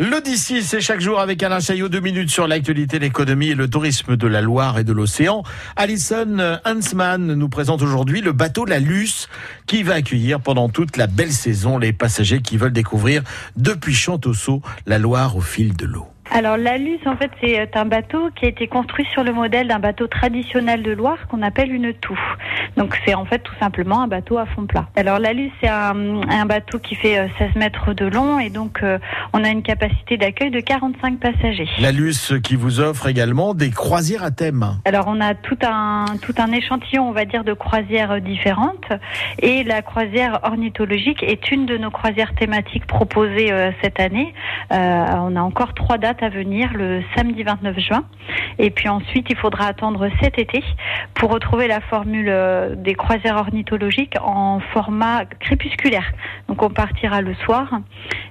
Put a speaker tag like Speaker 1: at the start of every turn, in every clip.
Speaker 1: L'Odyssée, c'est chaque jour avec Alain Chaillot, deux minutes sur l'actualité, l'économie et le tourisme de la Loire et de l'océan. Alison Hansman nous présente aujourd'hui le bateau La Luce qui va accueillir pendant toute la belle saison les passagers qui veulent découvrir depuis Chantosso la Loire au fil de l'eau.
Speaker 2: Alors l'Alus, en fait, c'est euh, un bateau qui a été construit sur le modèle d'un bateau traditionnel de Loire qu'on appelle une toux. Donc c'est en fait tout simplement un bateau à fond plat. Alors l'Alus, c'est un, un, bateau qui fait 16 euh, mètres de long et donc euh, on a une capacité d'accueil de 45 passagers.
Speaker 1: L'Alus qui vous offre également des croisières à thème.
Speaker 2: Alors on a tout un, tout un échantillon, on va dire, de croisières différentes et la croisière ornithologique est une de nos croisières thématiques proposées cette année. on a encore trois dates venir le samedi 29 juin. Et puis ensuite, il faudra attendre cet été pour retrouver la formule euh, des croisières ornithologiques en format crépusculaire. Donc on partira le soir.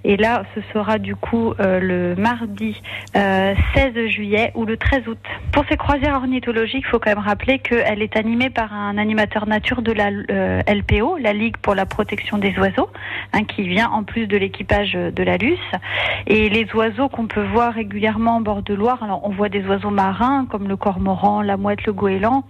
Speaker 2: Et là, ce sera du coup euh, le mardi 16 euh, juillet ou le 13 août. Pour ces croisières ornithologiques, il faut quand même rappeler qu'elle est animée par un animateur nature de la LPO, la Ligue pour la protection des oiseaux, hein, qui vient en plus de l'équipage de la Luce. Et les oiseaux qu'on peut voir régulièrement en bord de Loire. Alors, on voit des oiseaux marins comme le cormoran, la mouette, le goéland.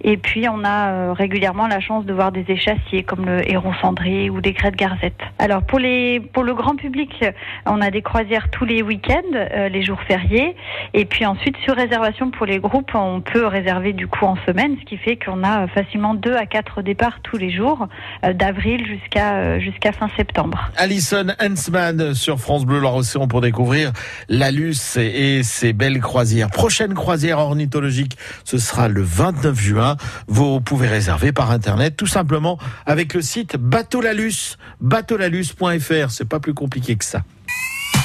Speaker 2: Et puis, on a euh, régulièrement la chance de voir des échassiers comme le héron cendré ou des crêtes garzette. Alors, pour, les, pour le grand public, on a des croisières tous les week-ends, euh, les jours fériés. Et puis ensuite, sur réservation pour les groupes, on peut réserver du coup en semaine, ce qui fait qu'on a facilement deux à quatre départs tous les jours, euh, d'avril jusqu'à jusqu'à fin septembre.
Speaker 1: Alison Hensman sur France Bleu Loire-Océan pour découvrir la et ses belles croisières. Prochaine croisière ornithologique, ce sera le 29 juin. Vous pouvez réserver par internet tout simplement avec le site Bateau Lalus, bateaulalus.fr. C'est pas plus compliqué que ça.